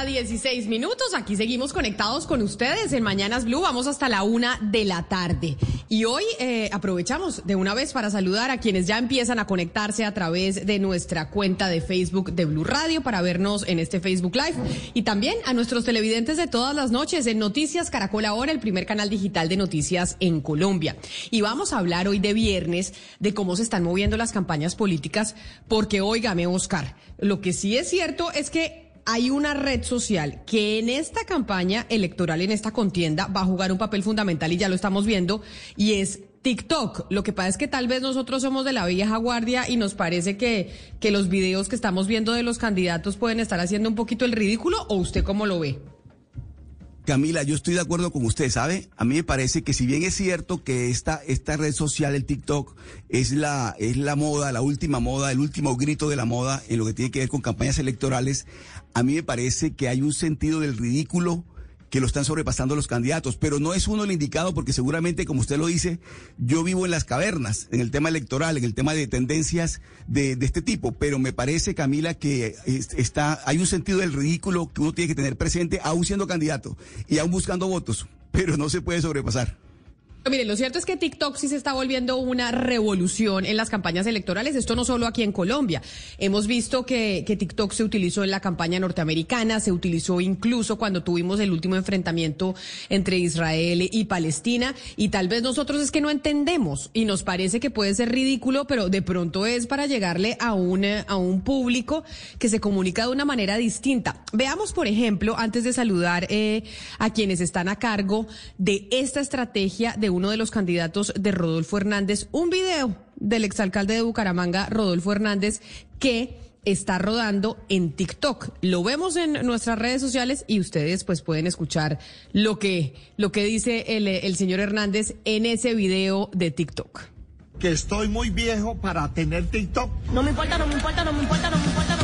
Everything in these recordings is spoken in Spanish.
Del día, 16 minutos. Aquí seguimos conectados con ustedes en Mañanas Blue. Vamos hasta la una de la tarde. Y hoy eh, aprovechamos de una vez para saludar a quienes ya empiezan a conectarse a través de nuestra cuenta de Facebook de Blue Radio para vernos en este Facebook Live. Y también a nuestros televidentes de todas las noches en Noticias Caracol Ahora, el primer canal digital de noticias en Colombia. Y vamos a hablar hoy de viernes de cómo se están moviendo las campañas políticas, porque óigame, Oscar, lo que sí es cierto es que hay una red social que en esta campaña electoral, en esta contienda, va a jugar un papel fundamental y ya lo estamos viendo, y es TikTok. Lo que pasa es que tal vez nosotros somos de la vieja guardia y nos parece que, que los videos que estamos viendo de los candidatos pueden estar haciendo un poquito el ridículo, o usted cómo lo ve. Camila, yo estoy de acuerdo con usted, ¿sabe? A mí me parece que si bien es cierto que esta, esta red social, el TikTok, es la, es la moda, la última moda, el último grito de la moda en lo que tiene que ver con campañas electorales, a mí me parece que hay un sentido del ridículo que lo están sobrepasando los candidatos, pero no es uno el indicado porque seguramente, como usted lo dice, yo vivo en las cavernas, en el tema electoral, en el tema de tendencias de, de este tipo, pero me parece, Camila, que es- está, hay un sentido del ridículo que uno tiene que tener presente, aún siendo candidato y aún buscando votos, pero no se puede sobrepasar. Mire, lo cierto es que TikTok sí se está volviendo una revolución en las campañas electorales. Esto no solo aquí en Colombia. Hemos visto que, TikTok se utilizó en la campaña norteamericana, se utilizó incluso cuando tuvimos el último enfrentamiento entre Israel y Palestina. Y tal vez nosotros es que no entendemos y nos parece que puede ser ridículo, pero de pronto es para llegarle a un, eh, a un público que se comunica de una manera distinta. Veamos, por ejemplo, antes de saludar eh, a quienes están a cargo de esta estrategia de uno de los candidatos de Rodolfo Hernández, un video del exalcalde de Bucaramanga, Rodolfo Hernández, que está rodando en TikTok. Lo vemos en nuestras redes sociales y ustedes pues pueden escuchar lo que, lo que dice el, el señor Hernández en ese video de TikTok. que estoy muy viejo para tener TikTok. No me importa, no me importa, no me importa, no me importa, no me importa,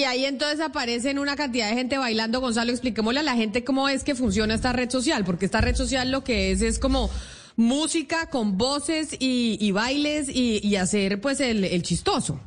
Y ahí entonces aparecen una cantidad de gente bailando. Gonzalo, expliquémosle a la gente cómo es que funciona esta red social, porque esta red social lo que es es como música con voces y, bailes y, y hacer pues el, el chistoso.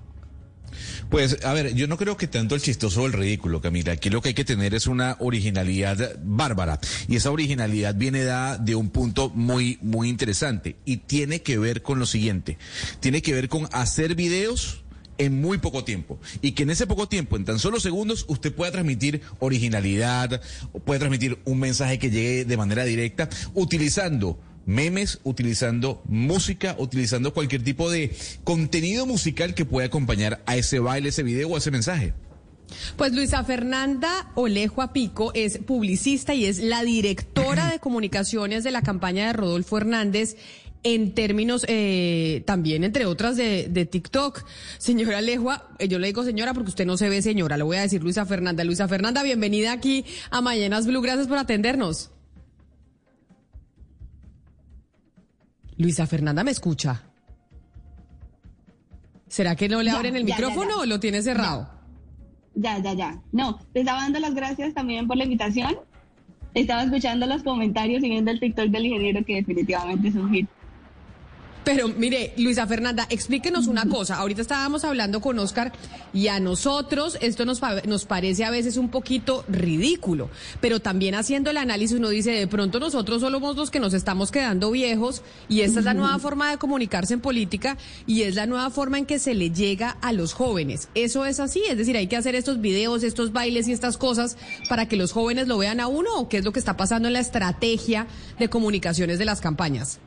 Pues, a ver, yo no creo que tanto el chistoso o el ridículo, Camila. Aquí lo que hay que tener es una originalidad bárbara. Y esa originalidad viene dada de un punto muy, muy interesante. Y tiene que ver con lo siguiente. Tiene que ver con hacer videos en muy poco tiempo. Y que en ese poco tiempo, en tan solo segundos, usted pueda transmitir originalidad, puede transmitir un mensaje que llegue de manera directa, utilizando memes, utilizando música, utilizando cualquier tipo de contenido musical que pueda acompañar a ese baile, ese video o ese mensaje. Pues Luisa Fernanda Olejo Apico es publicista y es la directora de comunicaciones de la campaña de Rodolfo Hernández en términos eh, también, entre otras, de, de TikTok. Señora Alejua, eh, yo le digo señora porque usted no se ve señora, le voy a decir Luisa Fernanda. Luisa Fernanda, bienvenida aquí a Mañanas Blue, gracias por atendernos. Luisa Fernanda, ¿me escucha? ¿Será que no le Ya, abren el ya, micrófono ya. o lo tiene cerrado? Ya, ya, ya. No, te estaba dando las gracias también por la invitación. Estaba escuchando los comentarios y viendo el TikTok del ingeniero que definitivamente es un hit. Pero mire, Luisa Fernanda, explíquenos una cosa. Ahorita estábamos hablando con Oscar y a nosotros esto nos, pa- nos parece a veces un poquito ridículo, pero también haciendo el análisis uno dice, de pronto nosotros somos los que nos estamos quedando viejos y esta es la nueva forma de comunicarse en política y es la nueva forma en que se le llega a los jóvenes. Eso es así, es decir, hay que hacer estos videos, estos bailes y estas cosas para que los jóvenes lo vean a uno o qué es lo que está pasando en la estrategia de comunicaciones de las campañas.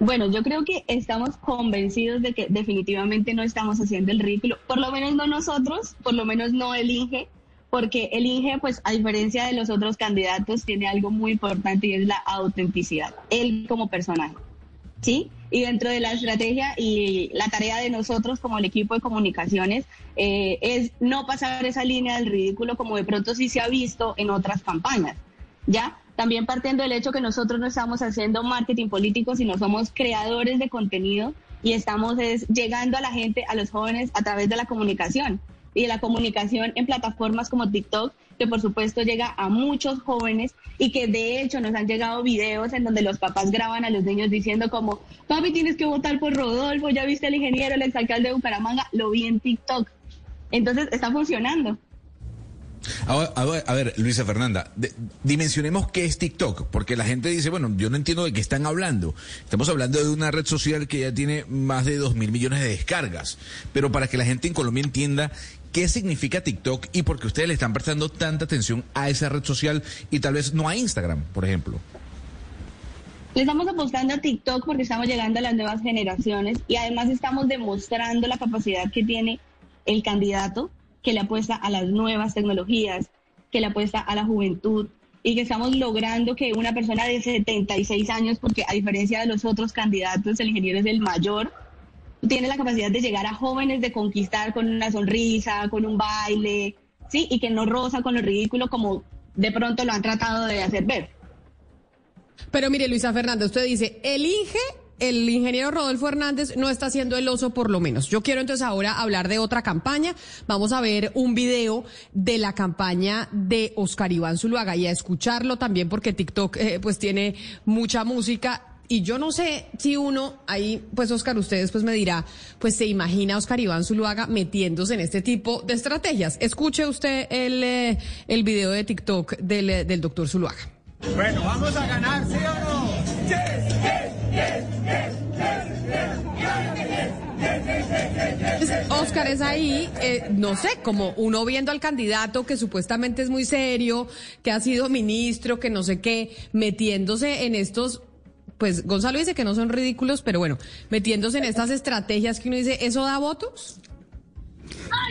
Bueno, yo creo que estamos convencidos de que definitivamente no estamos haciendo el ridículo, por lo menos no nosotros, por lo menos no el INGE, porque el INGE, pues a diferencia de los otros candidatos, tiene algo muy importante y es la autenticidad, él como personaje. ¿Sí? Y dentro de la estrategia y la tarea de nosotros como el equipo de comunicaciones eh, es no pasar esa línea del ridículo como de pronto sí se ha visto en otras campañas. ¿Ya? También partiendo del hecho que nosotros no estamos haciendo marketing político, sino somos creadores de contenido y estamos es, llegando a la gente, a los jóvenes, a través de la comunicación y de la comunicación en plataformas como TikTok, que por supuesto llega a muchos jóvenes y que de hecho nos han llegado videos en donde los papás graban a los niños diciendo como, papi, tienes que votar por Rodolfo, ya viste el ingeniero, el exalcalde de Bucaramanga, lo vi en TikTok. Entonces está funcionando. A, a ver, Luisa Fernanda, dimensionemos qué es TikTok, porque la gente dice, bueno, yo no entiendo de qué están hablando. Estamos hablando de una red social que ya tiene más de dos mil millones de descargas, pero para que la gente en Colombia entienda qué significa TikTok y por qué ustedes le están prestando tanta atención a esa red social y tal vez no a Instagram, por ejemplo. Le estamos apostando a TikTok porque estamos llegando a las nuevas generaciones y además estamos demostrando la capacidad que tiene el candidato que le apuesta a las nuevas tecnologías, que le apuesta a la juventud y que estamos logrando que una persona de 76 años, porque a diferencia de los otros candidatos, el ingeniero es el mayor, tiene la capacidad de llegar a jóvenes, de conquistar con una sonrisa, con un baile, ¿sí? Y que no roza con lo ridículo como de pronto lo han tratado de hacer ver. Pero mire, Luisa Fernanda, usted dice, el INGE, el ingeniero Rodolfo Hernández no está haciendo el oso por lo menos. Yo quiero entonces ahora hablar de otra campaña. Vamos a ver un video de la campaña de Oscar Iván Zuluaga y a escucharlo también porque TikTok eh, pues tiene mucha música. Y yo no sé si uno, ahí, pues Oscar, usted después me dirá, pues se imagina Oscar Iván Zuluaga metiéndose en este tipo de estrategias. Escuche usted el, eh, el video de TikTok del, eh, del doctor Zuluaga. Bueno, vamos a ganar, ¿sí o no? Oscar es ahí, eh, no sé, como uno viendo al candidato que supuestamente es muy serio, que ha sido ministro, que no sé qué, metiéndose en estos, pues Gonzalo dice que no son ridículos, pero bueno, metiéndose en estas estrategias que uno dice, ¿eso da votos?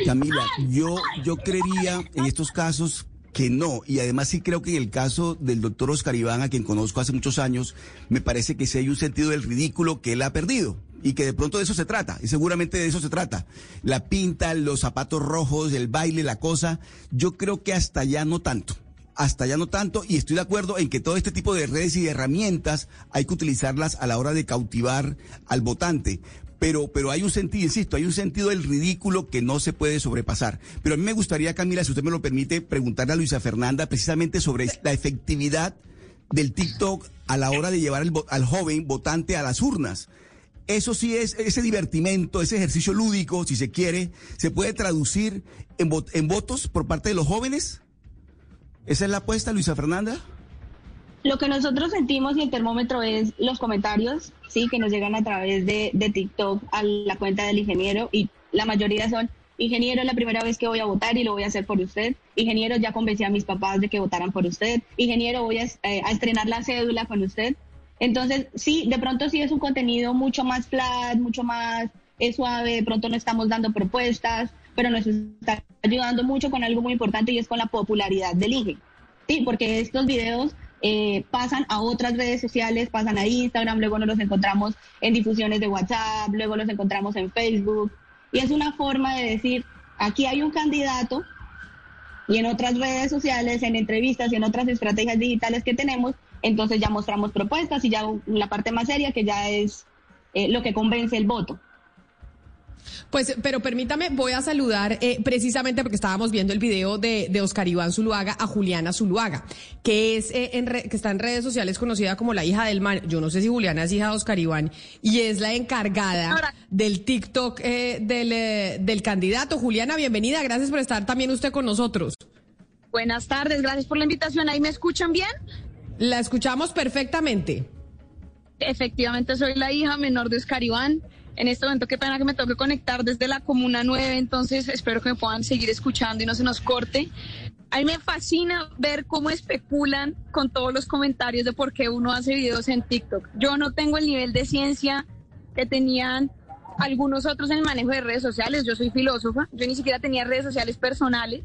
Camila, yo, yo creería en estos casos que no, y además sí creo que en el caso del doctor Oscar Iván, a quien conozco hace muchos años, me parece que sí hay un sentido del ridículo que él ha perdido y que de pronto de eso se trata, y seguramente de eso se trata. La pinta, los zapatos rojos, el baile, la cosa, yo creo que hasta allá no tanto. Hasta allá no tanto, y estoy de acuerdo en que todo este tipo de redes y de herramientas hay que utilizarlas a la hora de cautivar al votante pero, pero hay un sentido, insisto, hay un sentido del ridículo que no se puede sobrepasar. Pero a mí me gustaría, Camila, si usted me lo permite, preguntarle a Luisa Fernanda precisamente sobre la efectividad del TikTok a la hora de llevar al, al joven votante a las urnas. Eso sí es, ese divertimento, ese ejercicio lúdico, si se quiere, se puede traducir en, vo- en votos por parte de los jóvenes. ¿Esa es la apuesta, Luisa Fernanda? Lo que nosotros sentimos y el termómetro es los comentarios, sí, que nos llegan a través de, TikTok a la cuenta del ingeniero y la mayoría son, ingeniero, la primera vez que voy a votar y lo voy a hacer por usted. Ingeniero, ya convencí a mis papás de que votaran por usted. Ingeniero, voy a, eh, a estrenar la cédula con usted. Entonces, sí, de pronto sí es un contenido mucho más flat, mucho más eh, suave, de pronto no estamos dando propuestas, pero nos está ayudando mucho con algo muy importante y es con la popularidad del INGE. Sí, porque estos videos eh, pasan a otras redes sociales, pasan a Instagram, luego nos los encontramos en difusiones de WhatsApp, luego los encontramos en Facebook. Y es una forma de decir, aquí hay un candidato y en otras redes sociales, en entrevistas y en otras estrategias digitales que tenemos, entonces ya mostramos propuestas y ya la parte más seria que ya es eh, lo que convence el voto. Pues, pero permítame, voy a saludar eh, precisamente porque estábamos viendo el video de, de Oscar Iván Zuluaga a Juliana Zuluaga, que es eh, en re- que está en redes sociales conocida como la hija del man. Yo no sé si Juliana es hija de Oscar Iván y es la encargada del TikTok eh, del, eh, del candidato. Juliana, bienvenida. Gracias por estar también usted con nosotros. Buenas tardes, gracias por la invitación. ¿Ahí me escuchan bien? La escuchamos perfectamente. Efectivamente, soy la hija menor de Oscar Iván. En este momento, qué pena que me toque conectar desde la Comuna 9, entonces espero que me puedan seguir escuchando y no se nos corte. A mí me fascina ver cómo especulan con todos los comentarios de por qué uno hace videos en TikTok. Yo no tengo el nivel de ciencia que tenían algunos otros en el manejo de redes sociales. Yo soy filósofa, yo ni siquiera tenía redes sociales personales,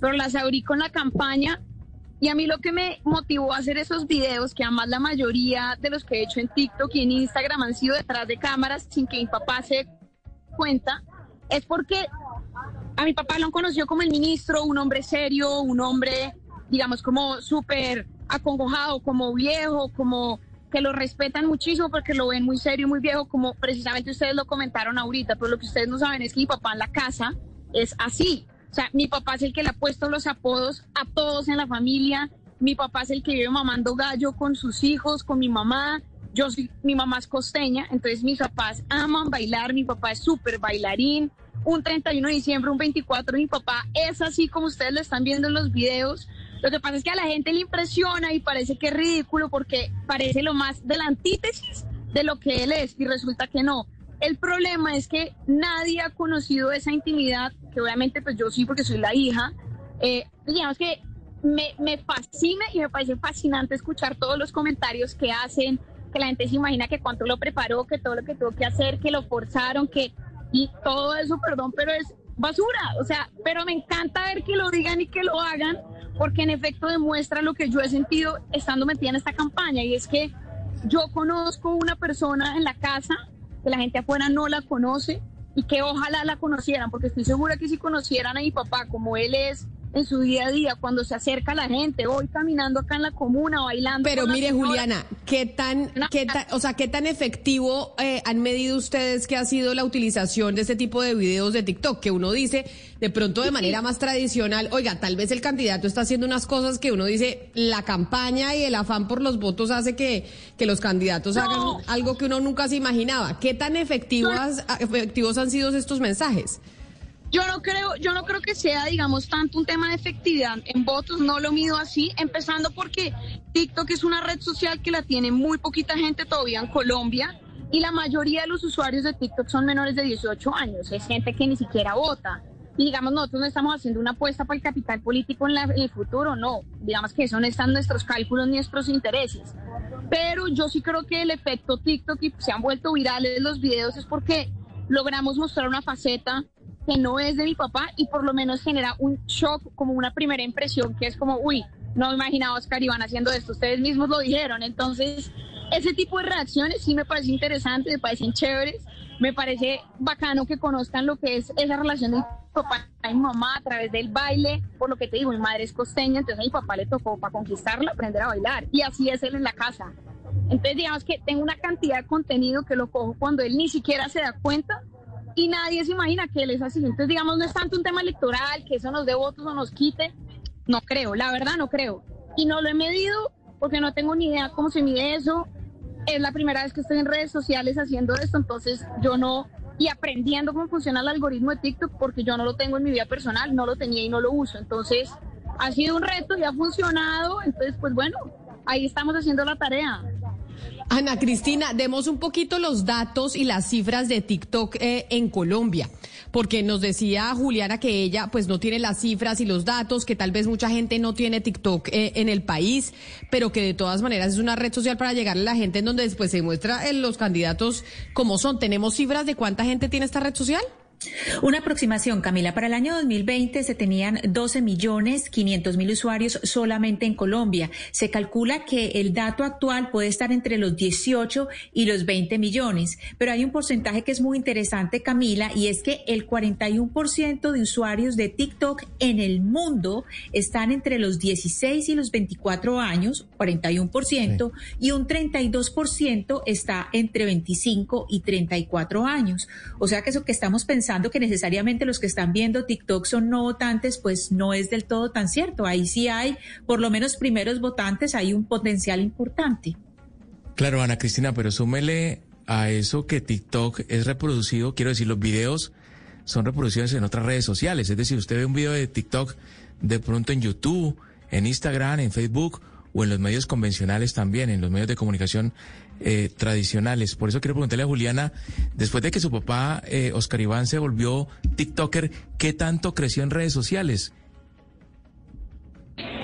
pero las abrí con la campaña Y a mí lo que me motivó a hacer esos videos, que además la mayoría de los que he hecho en TikTok y en Instagram han sido detrás de cámaras sin que mi papá se cuenta, es porque a mi papá lo han conocido como el ministro, un hombre serio, un hombre, digamos, como súper acongojado, como viejo, como que lo respetan muchísimo porque lo ven muy serio, muy viejo, como precisamente ustedes lo comentaron ahorita, pero lo que ustedes no saben es que mi papá en la casa es así. Sea, mi papá es el que le ha puesto los apodos a todos en la familia. Mi papá es el que vive mamando gallo con sus hijos, con mi mamá. Yo soy, mi mamá es costeña, entonces mis papás aman bailar. Mi papá es súper bailarín. Un 31 de diciembre, un 24, mi papá es así como ustedes lo están viendo en los videos. Lo que pasa es que a la gente le impresiona y parece que es ridículo porque parece lo más de la antítesis de lo que él es y resulta que no. El problema es que nadie ha conocido esa intimidad, que obviamente pues yo sí porque soy la hija. Eh, digamos que me, me fascina y me parece fascinante escuchar todos los comentarios que hacen, que la gente se imagina que cuánto lo preparó, que todo lo que tuvo que hacer, que lo forzaron, que y todo eso, perdón, pero es basura. O sea, pero me encanta ver que lo digan y que lo hagan, porque en efecto demuestra lo que yo he sentido estando metida en esta campaña, y es que yo conozco una persona en la casa que la gente afuera no la conoce y que ojalá la conocieran, porque estoy segura que si conocieran a mi papá como él es en su día a día, cuando se acerca la gente, hoy caminando acá en la comuna, bailando. Pero mire, señora. Juliana, ¿qué tan, qué tan, o sea, qué tan efectivo eh, han medido ustedes que ha sido la utilización de este tipo de videos de TikTok? Que uno dice, de pronto de manera más tradicional, oiga, tal vez el candidato está haciendo unas cosas que uno dice, la campaña y el afán por los votos hace que, que los candidatos No. hagan algo que uno nunca se imaginaba. ¿Qué tan efectivas, efectivos han sido estos mensajes? Yo no creo, yo no creo que sea, digamos, tanto un tema de efectividad en votos, no lo mido así, empezando porque TikTok es una red social que la tiene muy poquita gente todavía en Colombia y la mayoría de los usuarios de TikTok son menores de 18 años, es gente que ni siquiera vota. Y digamos, nosotros no estamos haciendo una apuesta para el capital político en, la- en el futuro, no. Digamos que eso no están nuestros cálculos ni nuestros intereses. Pero yo sí creo que el efecto TikTok y se han vuelto virales los videos es porque logramos mostrar una faceta que no es de mi papá y por lo menos genera un shock, como una primera impresión, que es como, uy, no me imaginaba Oscar Iván haciendo esto, ustedes mismos lo dijeron. Entonces, ese tipo de reacciones sí me parece interesante, me parecen chéveres, me parece bacano que conozcan lo que es esa relación de papá y mi mamá a través del baile, por lo que te digo, mi madre es costeña, entonces a mi papá le tocó para conquistarla aprender a bailar y así es él en la casa. Entonces, digamos que tengo una cantidad de contenido que lo cojo cuando él ni siquiera se da cuenta y nadie se imagina que él es así. Entonces, digamos, no es tanto un tema electoral, que eso nos dé votos o nos quite. No creo, la verdad no creo. Y no lo he medido porque no tengo ni idea cómo se mide eso. Es la primera vez que estoy en redes sociales haciendo esto, entonces yo no, y aprendiendo cómo funciona el algoritmo de TikTok, porque yo no lo tengo en mi vida personal, no lo tenía y no lo uso. Entonces, ha sido un reto y ha funcionado. Entonces, pues bueno, ahí estamos haciendo la tarea. Ana Cristina, demos un poquito los datos y las cifras de TikTok eh, en Colombia, porque nos decía Juliana que ella pues no tiene las cifras y los datos, que tal vez mucha gente no tiene TikTok eh, en el país, pero que de todas maneras es una red social para llegarle a la gente en donde después se muestra eh, los candidatos como son. ¿Tenemos cifras de cuánta gente tiene esta red social? Una aproximación, Camila. Para el año 2020 se tenían 12 millones 500 mil usuarios solamente en Colombia. Se calcula que el dato actual puede estar entre los 18 y los 20 millones. Pero hay un porcentaje que es muy interesante, Camila, y es que el 41% de usuarios de TikTok en el mundo están entre los 16 y los 24 años, 41%, y un 32% está entre 25 y 34 años. O sea que eso que estamos pensando que necesariamente los que están viendo TikTok son no votantes, pues no es del todo tan cierto. Ahí sí hay, por lo menos primeros votantes, hay un potencial importante. Claro, Ana Cristina, pero súmele a eso que TikTok es reproducido, quiero decir, los videos son reproducidos en otras redes sociales. Es decir, usted ve un video de TikTok de pronto en YouTube, en Instagram, en Facebook o en los medios convencionales también, en los medios de comunicación eh, tradicionales. Por eso quiero preguntarle a Juliana, después de que su papá, eh, Oscar Iván, se volvió TikToker, ¿qué tanto creció en redes sociales?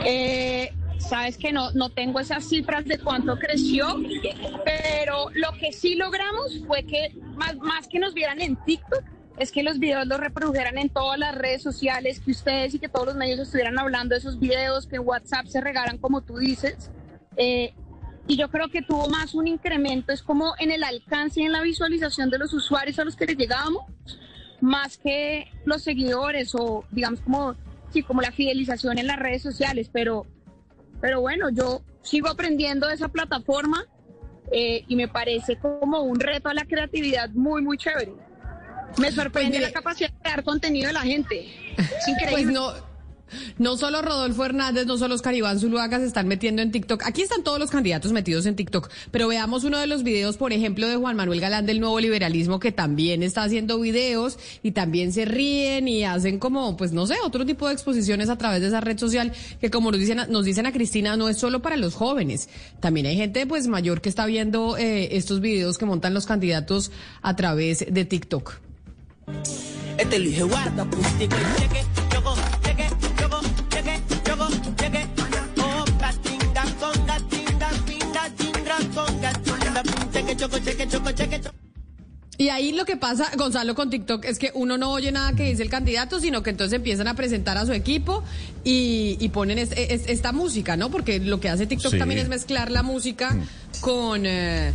Eh, sabes que no, no tengo esas cifras de cuánto creció, pero lo que sí logramos fue que más, más que nos vieran en TikTok, es que los videos los reprodujeran en todas las redes sociales, que ustedes y que todos los medios estuvieran hablando de esos videos, que WhatsApp se regaran como tú dices. Eh, y yo creo que tuvo más un incremento, es como en el alcance y en la visualización de los usuarios a los que les llegábamos, más que los seguidores o digamos como, sí, como la fidelización en las redes sociales, pero, pero bueno, yo sigo aprendiendo de esa plataforma eh, y me parece como un reto a la creatividad muy, muy chévere. Me sorprende mire- la capacidad de crear contenido de la gente. Es increíble. Pues no. No solo Rodolfo Hernández, no solo Oscar Iván Zuluaga se están metiendo en TikTok. Aquí están todos los candidatos metidos en TikTok. Pero veamos uno de los videos, por ejemplo, de Juan Manuel Galán del Nuevo Liberalismo, que también está haciendo videos y también se ríen y hacen como, pues no sé, otro tipo de exposiciones a través de esa red social que como nos dicen, nos dicen a Cristina, no es solo para los jóvenes. También hay gente pues mayor que está viendo eh, estos videos que montan los candidatos a través de TikTok. Este guarda, puntico cheque, choco, cheque, choco, cheque, choco. Y ahí lo que pasa, Gonzalo, con TikTok es que uno no oye nada que dice el candidato, sino que entonces empiezan a presentar a su equipo y, y ponen es- es- esta música, ¿no? Porque lo que hace TikTok Sí. también es mezclar la música con, eh,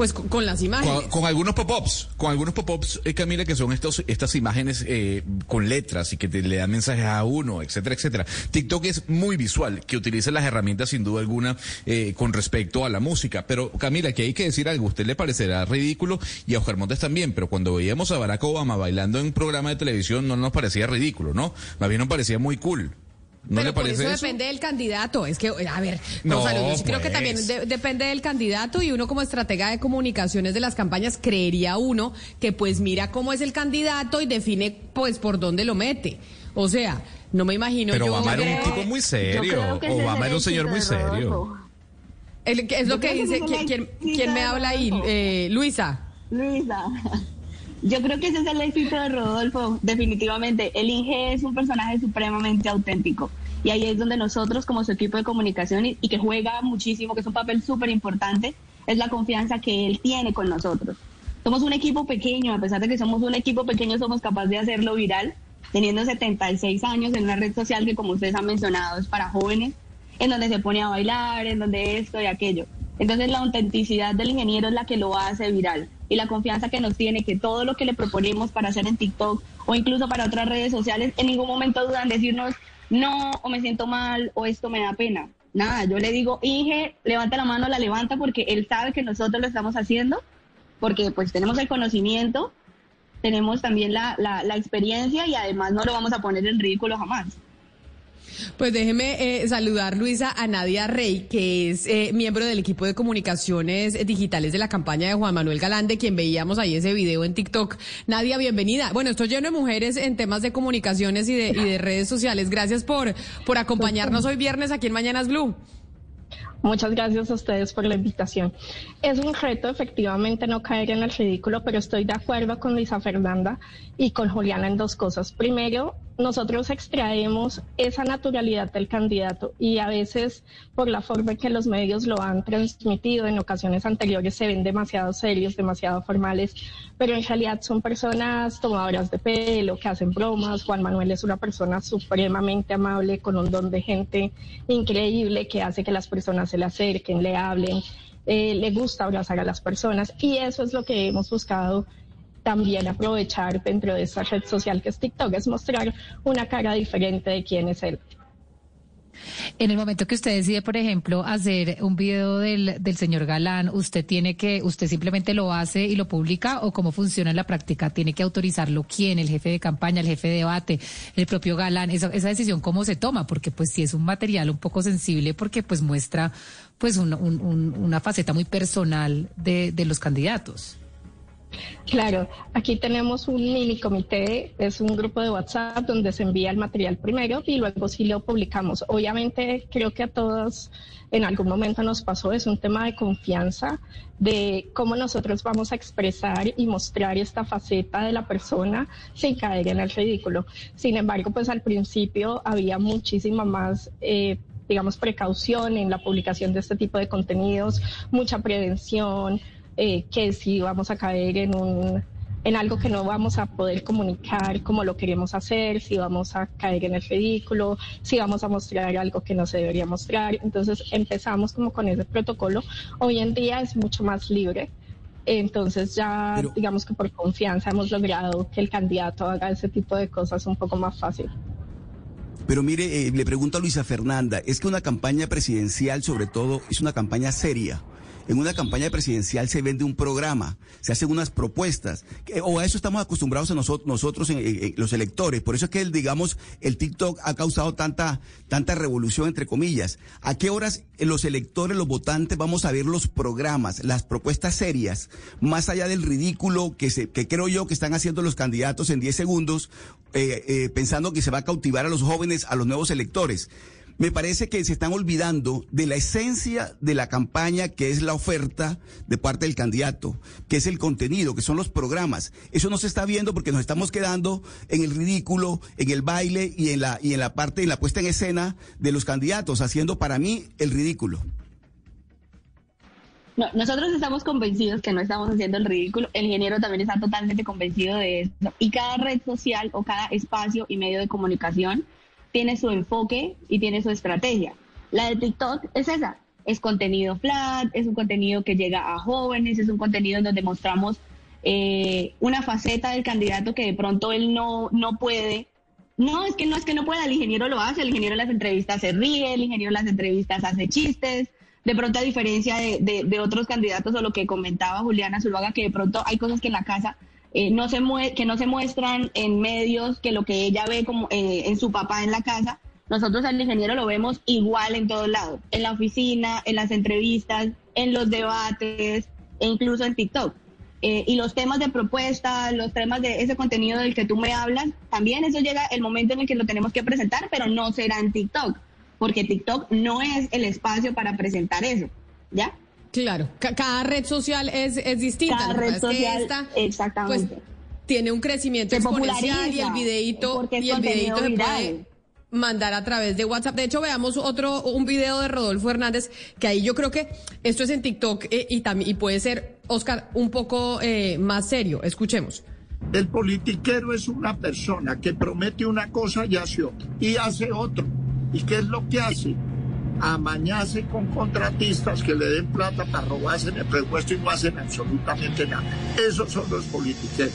pues, con, con las imágenes. Con, con algunos pop-ups, con algunos pop-ups, eh, Camila, que son estos, estas imágenes eh, con letras y que te- le dan mensajes a uno, etcétera, etcétera. TikTok es muy visual, que utiliza las herramientas sin duda alguna eh, con respecto a la música. Pero Camila, que hay que decir algo, a usted le parecerá ridículo y a Oscar Montes también, pero cuando veíamos a Barack Obama bailando en un programa de televisión no nos parecía ridículo, ¿no? Más bien nos parecía muy cool. ¿No Pero le por parece eso, eso? depende del candidato. Es que, a ver, No, Gonzalo, yo sí creo que pues. también de- depende del candidato y uno como estratega de comunicaciones de las campañas creería uno que pues mira cómo es el candidato y define pues por dónde lo mete. O sea, no me imagino Pero yo... Obama era un eh, tipo muy serio. Obama era un señor muy serio. el- es lo Yo que dice, ¿quién, me habla ahí? Eh, Luisa. Luisa. Yo creo que ese es el éxito de Rodolfo, definitivamente. El Inge es un personaje supremamente auténtico. Y ahí es donde nosotros, como su equipo de comunicación, y, y que juega muchísimo, que es un papel súper importante, es la confianza que él tiene con nosotros. Somos un equipo pequeño, a pesar de que somos un equipo pequeño, somos capaces de hacerlo viral, teniendo 76 años en una red social que, como ustedes han mencionado, es para jóvenes, en donde se pone a bailar, en donde esto y aquello. Entonces la autenticidad del ingeniero es la que lo hace viral y la confianza que nos tiene que todo lo que le proponemos para hacer en TikTok o incluso para otras redes sociales, en ningún momento dudan decirnos no o me siento mal o esto me da pena. Nada, yo le digo, Inge, levanta la mano, la levanta porque él sabe que nosotros lo estamos haciendo, porque pues tenemos el conocimiento, tenemos también la, la experiencia y además no lo vamos a poner en ridículo jamás. Pues déjeme eh, saludar, Luisa, a Nadia Rey, que es eh, miembro del equipo de comunicaciones digitales de la campaña de Juan Manuel Galán, de quien veíamos ahí ese video en TikTok. Nadia, bienvenida. Bueno, estoy lleno de mujeres en temas de comunicaciones y de, y de redes sociales. Gracias por, por acompañarnos hoy viernes aquí en Mañanas Blue. Muchas gracias a ustedes por la invitación. Es un reto efectivamente no caer en el ridículo, pero estoy de acuerdo con Luisa Fernanda y con Juliana en dos cosas. Primero, nosotros extraemos esa naturalidad del candidato y a veces por la forma en que los medios lo han transmitido en ocasiones anteriores se ven demasiado serios, demasiado formales, pero en realidad son personas tomadoras de pelo, que hacen bromas. Juan Manuel es una persona supremamente amable, con un don de gente increíble que hace que las personas se le acerquen, le hablen, eh, le gusta abrazar a las personas y eso es lo que hemos buscado también aprovechar dentro de esta red social que es TikTok, es mostrar una cara diferente de quién es él. En el momento que usted decide, por ejemplo, hacer un video del, del señor Galán, ¿usted tiene que, usted simplemente lo hace y lo publica o cómo funciona en la práctica? ¿Tiene que autorizarlo quién? ¿El jefe de campaña, el jefe de debate, el propio Galán? Esa, esa decisión, ¿cómo se toma? Porque pues sí es un material un poco sensible porque pues muestra pues un- un- un- una faceta muy personal de, de los candidatos. Claro, aquí tenemos un mini comité, es un grupo de WhatsApp donde se envía el material primero y luego sí lo publicamos. Obviamente creo que a todos en algún momento nos pasó, es un tema de confianza, de cómo nosotros vamos a expresar y mostrar esta faceta de la persona sin caer en el ridículo. Sin embargo, pues al principio había muchísima más... eh, digamos, precaución en la publicación de este tipo de contenidos, mucha prevención, eh, que si vamos a caer en un en algo que no vamos a poder comunicar como lo queremos hacer, si vamos a caer en el ridículo, si vamos a mostrar algo que no se debería mostrar. Entonces empezamos como con ese protocolo. Hoy en día es mucho más libre. Entonces ya digamos que por confianza hemos logrado que el candidato haga ese tipo de cosas un poco más fácil. Pero mire, eh, le pregunto a Luisa Fernanda, es que una campaña presidencial sobre todo es una campaña seria. En una campaña presidencial se vende un programa, se hacen unas propuestas, o a eso estamos acostumbrados a nosotros, nosotros los electores. Por eso es que, digamos, el TikTok ha causado tanta, tanta revolución, entre comillas. ¿A qué horas los electores, los votantes, vamos a ver los programas, las propuestas serias, más allá del ridículo que, se, que creo yo que están haciendo los candidatos en 10 segundos, eh, eh, pensando que se va a cautivar a los jóvenes, a los nuevos electores? Me parece que se están olvidando de la esencia de la campaña, que es la oferta de parte del candidato, que es el contenido, que son los programas. Eso no se está viendo porque nos estamos quedando en el ridículo, en el baile y en la, y en la parte, en la puesta en escena de los candidatos, haciendo para mí el ridículo. No, nosotros estamos convencidos que no estamos haciendo el ridículo. El ingeniero también está totalmente convencido de eso. Y cada red social o cada espacio y medio de comunicación tiene su enfoque y tiene su estrategia. La de TikTok es esa, es contenido flat, es un contenido que llega a jóvenes, es un contenido en donde mostramos eh, una faceta del candidato que de pronto él no, no puede. No, es que no es que no pueda, el ingeniero lo hace, el ingeniero en las entrevistas se ríe, el ingeniero en las entrevistas hace chistes, de pronto a diferencia de, de otros candidatos o lo que comentaba Juliana Zuluaga, que de pronto hay cosas que en la casa eh, no se que no se muestran en medios, que lo que ella ve como eh, en su papá en la casa, nosotros al ingeniero lo vemos igual en todos lados, en la oficina, en las entrevistas, en los debates e incluso en TikTok. Eh, y los temas de propuesta, los temas de ese contenido del que tú me hablas, también eso llega el momento en el que lo tenemos que presentar, pero no será en TikTok, porque TikTok no es el espacio para presentar eso, ¿ya? Claro, cada red social es, es distinta. Cada red social, exactamente. Pues, tiene un crecimiento exponencial y el videito y el videito se puede mandar a través de WhatsApp. De hecho, veamos otro un video de Rodolfo Hernández que ahí yo creo que esto es en TikTok eh, y también y puede ser Oscar un poco eh, más serio. Escuchemos. El politiquero es una persona que promete una cosa y hace otra y hace otro. ¿Y qué es lo que hace? Amañarse con contratistas que le den plata para robarse en el presupuesto y no hacen absolutamente nada. Esos son los politiqueros.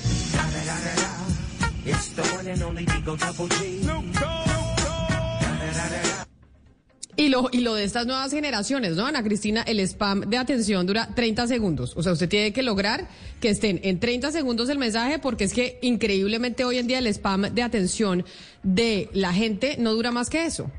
Y lo, y lo de estas nuevas generaciones, ¿no, Ana Cristina? El spam de atención dura 30 segundos. O sea, usted tiene que lograr que estén en 30 segundos el mensaje porque es que increíblemente hoy en día el spam de atención de la gente no dura más que eso.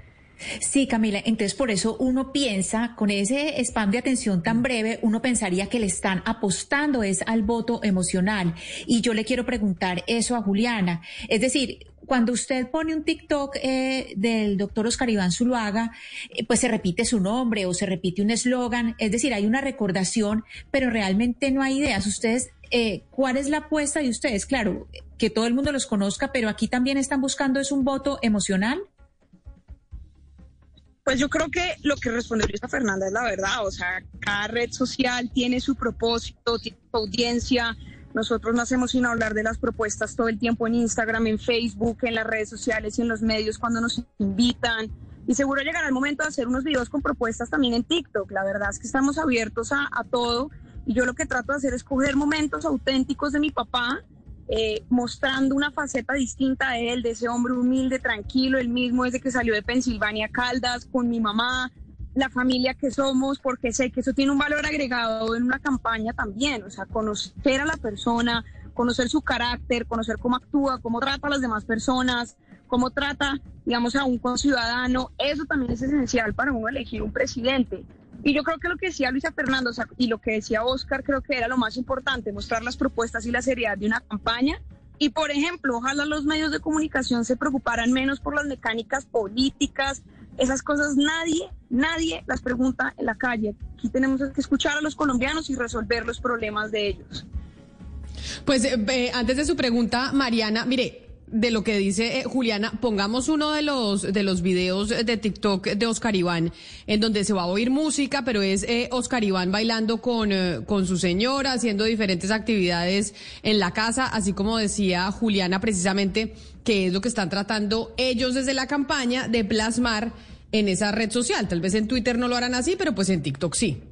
Sí, Camila, entonces por eso uno piensa, con ese spam de atención tan breve, uno pensaría que le están apostando es al voto emocional. Y yo le quiero preguntar eso a Juliana. Es decir, cuando usted pone un TikTok eh, del doctor Oscar Iván Zuluaga, eh, pues se repite su nombre o se repite un eslogan, es decir, hay una recordación, pero realmente no hay ideas. Ustedes, eh, ¿cuál es la apuesta de ustedes? Claro, que todo el mundo los conozca, pero aquí también están buscando es un voto emocional. Pues yo creo que lo que respondió Luisa Fernanda es la verdad, o sea, cada red social tiene su propósito, tiene su audiencia. Nosotros no hacemos sino hablar de las propuestas todo el tiempo en Instagram, en Facebook, en las redes sociales y en los medios cuando nos invitan. Y seguro llegará el momento de hacer unos videos con propuestas también en TikTok. La verdad es que estamos abiertos a todo y yo lo que trato de hacer es coger momentos auténticos de mi papá eh, mostrando una faceta distinta de él, de ese hombre humilde, tranquilo, el mismo desde que salió de Pensilvania Caldas, con mi mamá, la familia que somos, porque sé que eso tiene un valor agregado en una campaña también, o sea, conocer a la persona, conocer su carácter, conocer cómo actúa, cómo trata a las demás personas, cómo trata, digamos, a un conciudadano, eso también es esencial para uno elegir un presidente. Y yo creo que lo que decía Luisa Fernando y lo que decía Oscar creo que era lo más importante, mostrar las propuestas y la seriedad de una campaña. Y por ejemplo, ojalá los medios de comunicación se preocuparan menos por las mecánicas políticas, esas cosas nadie, nadie las pregunta en la calle. Aquí tenemos que escuchar a los colombianos y resolver los problemas de ellos. Pues eh, antes de su pregunta, Mariana, mire, de lo que dice eh, Juliana, pongamos uno de los de los videos de TikTok de Oscar Iván, en donde se va a oír música, pero es eh, Oscar Iván bailando con, eh, con su señora, haciendo diferentes actividades en la casa, así como decía Juliana precisamente, que es lo que están tratando ellos desde la campaña de plasmar en esa red social. Tal vez en Twitter no lo harán así, pero pues en TikTok sí.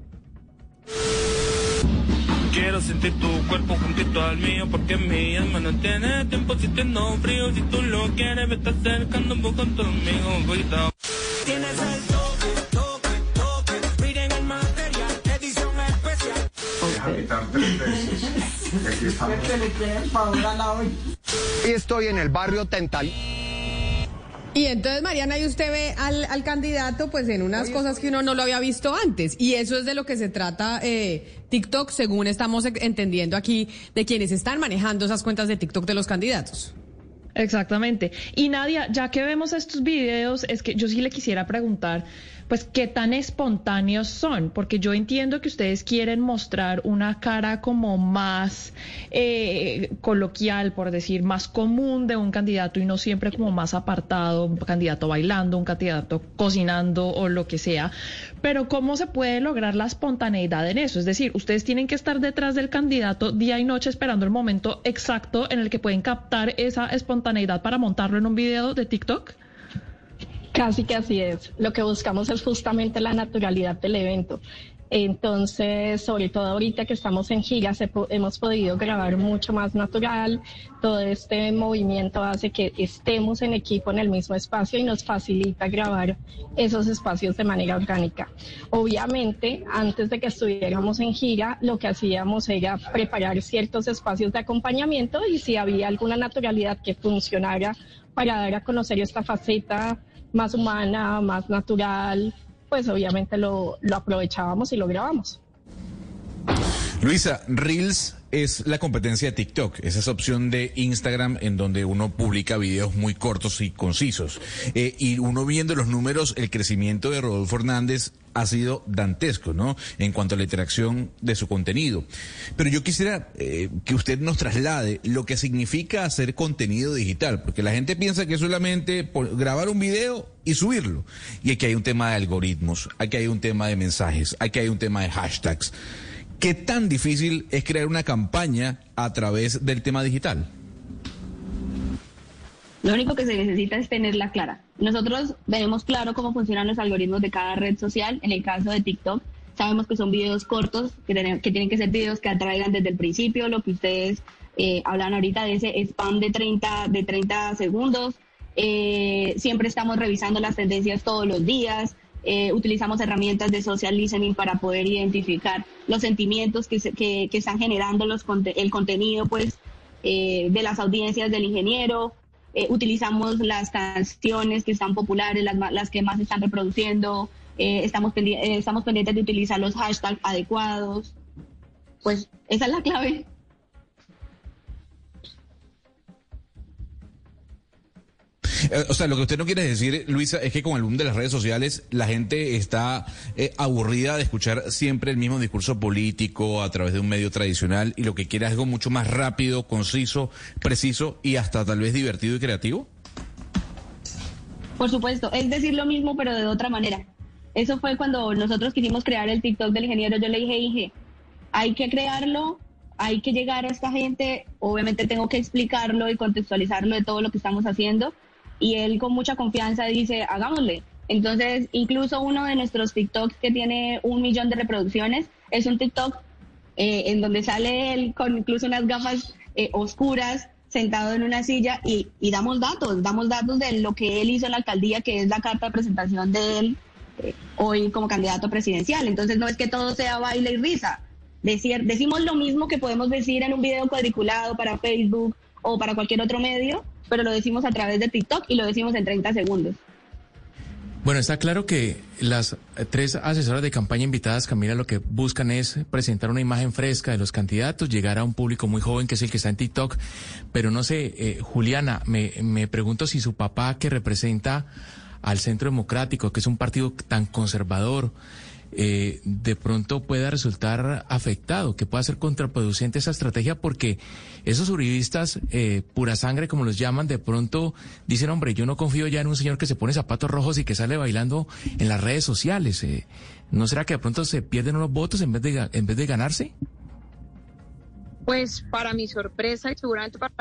Quiero sentir tu cuerpo juntito al mío porque mi alma no tiene tiempo sintiendo frío. Si tú lo quieres, me estás acercando un poco conmigo, poquito. Tienes el toque, toque, toque. Miren el material, edición especial. Deja quitar tres veces. Y aquí estamos. Y estoy en el barrio Tental. Y entonces, Mariana, y usted ve al, al candidato pues en unas cosas que uno no lo había visto antes. Y eso es de lo que se trata eh, TikTok, según estamos entendiendo aquí, de quienes están manejando esas cuentas de TikTok de los candidatos. Exactamente. Y Nadia, ya que vemos estos videos, es que yo sí le quisiera preguntar, pues, qué tan espontáneos son, porque yo entiendo que ustedes quieren mostrar una cara como más eh, coloquial, por decir, más común de un candidato y no siempre como más apartado, un candidato bailando, un candidato cocinando o lo que sea. Pero ¿cómo se puede lograr la espontaneidad en eso? Es decir, ustedes tienen que estar detrás del candidato día y noche esperando el momento exacto en el que pueden captar esa espontaneidad para montarlo en un video de TikTok. Casi que así es. Lo que buscamos es justamente la naturalidad del evento. Entonces, sobre todo ahorita que estamos en po- hemos podido grabar mucho más natural. Todo este movimiento hace que estemos en equipo en el mismo espacio y nos facilita grabar esos espacios de manera orgánica. Obviamente, antes de que estuviéramos en gira, lo que hacíamos era preparar ciertos espacios de acompañamiento y si había alguna naturalidad que funcionara para dar a conocer esta faceta más humana, más natural, pues obviamente lo, lo aprovechábamos y lo grabamos. Luisa, Reels es la competencia de TikTok, es esa opción de Instagram en donde uno publica videos muy cortos y concisos. Eh, y uno viendo los números, el crecimiento de Rodolfo Hernández ha sido dantesco, ¿no? En cuanto a la interacción de su contenido. Pero yo quisiera eh, que usted nos traslade lo que significa hacer contenido digital, porque la gente piensa que es solamente por grabar un video y subirlo. Y aquí hay un tema de algoritmos, aquí hay un tema de mensajes, aquí hay un tema de hashtags. ¿Qué tan difícil es crear una campaña a través del tema digital? Lo único que se necesita es tenerla clara. Nosotros tenemos claro cómo funcionan los algoritmos de cada red social. En el caso de TikTok, sabemos que son videos cortos, que, tienen que, ser videos que atraigan desde el principio, lo que ustedes eh, hablan ahorita de ese spam de 30, de 30 segundos. Eh, siempre estamos revisando las tendencias todos los días. Eh, utilizamos herramientas de social listening para poder identificar los sentimientos que, se- que, que están generando los, el contenido pues, eh, de las audiencias del ingeniero. Eh, utilizamos las canciones que están populares, las, las que más están reproduciendo. Eh, estamos, pendi- eh, estamos pendientes de utilizar los hashtags adecuados. Pues esa es la clave. O sea, lo que usted no quiere decir, Luisa, es que con el boom de las redes sociales la gente está eh, aburrida de escuchar siempre el mismo discurso político a través de un medio tradicional y lo que quiere es algo mucho más rápido, conciso, preciso y hasta tal vez divertido y creativo. Por supuesto, es decir lo mismo pero de otra manera. Eso fue cuando nosotros quisimos crear el TikTok del ingeniero. Yo le dije, dije, hay que crearlo, hay que llegar a esta gente, obviamente tengo que explicarlo y contextualizarlo de todo lo que estamos haciendo. Y él con mucha confianza dice, hagámosle. Entonces, incluso uno de nuestros TikToks que tiene un millón de reproducciones es un TikTok eh, en donde sale él con incluso unas gafas eh, oscuras, sentado en una silla y, damos datos, damos datos de lo que él hizo en la alcaldía, que es la carta de presentación de él eh, hoy como candidato presidencial. Entonces no es que todo sea baile y risa. Decimos lo mismo que podemos decir en un video cuadriculado para Facebook o para cualquier otro medio, pero lo decimos a través de TikTok y lo decimos en 30 segundos. Bueno, está claro que las tres asesoras de campaña invitadas, Camila, lo que buscan es presentar una imagen fresca de los candidatos, llegar a un público muy joven que es el que está en TikTok. Pero no sé, eh, Juliana, me, me pregunto si su papá, que representa al Centro Democrático, que es un partido tan conservador, eh, de pronto pueda resultar afectado, que pueda ser contraproducente esa estrategia, porque esos uribistas, eh, pura sangre, como los llaman, de pronto dicen, hombre, yo no confío ya en un señor que se pone zapatos rojos y que sale bailando en las redes sociales. Eh, ¿No será que de pronto se pierden unos votos en vez de, en vez de ganarse? Pues para mi sorpresa y seguramente para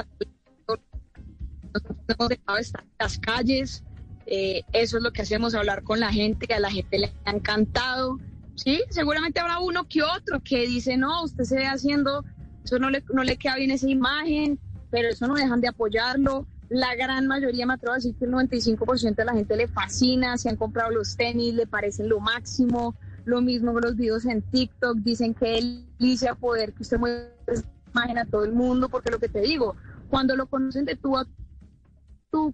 hemos dejado de estar en las calles. Eh, eso es lo que hacemos, hablar con la gente, que a la gente le ha encantado. Sí, seguramente habrá uno que otro que dice, no, usted se ve haciendo, eso no le, no le queda bien esa imagen, pero eso no dejan de apoyarlo. La gran mayoría, me atrevo a decir que el 95% de la gente le fascina, se han comprado los tenis, le parecen lo máximo. Lo mismo los videos en TikTok, dicen que delicia poder que usted muestre esa imagen a todo el mundo, porque lo que te digo, cuando lo conocen de tú a tú,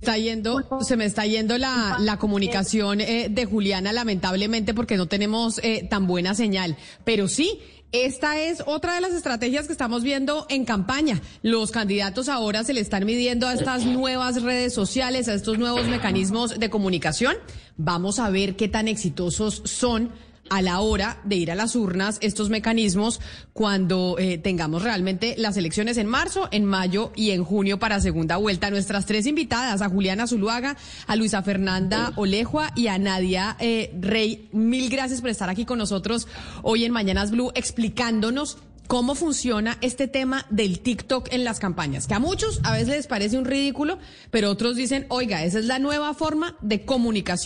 Está yendo, se me está yendo la, la comunicación eh, de Juliana, lamentablemente, porque no tenemos eh, tan buena señal. Pero sí, esta es otra de las estrategias que estamos viendo en campaña. Los candidatos ahora se le están midiendo a estas nuevas redes sociales, a estos nuevos mecanismos de comunicación. Vamos a ver qué tan exitosos son a la hora de ir a las urnas estos mecanismos cuando eh, tengamos realmente las elecciones en marzo, en mayo y en junio para segunda vuelta. Nuestras tres invitadas, a Juliana Zuluaga, a Luisa Fernanda Olejua y a Nadia eh, Rey, mil gracias por estar aquí con nosotros hoy en Mañanas Blue explicándonos cómo funciona este tema del TikTok en las campañas, que a muchos a veces les parece un ridículo, pero otros dicen, oiga, esa es la nueva forma de comunicación.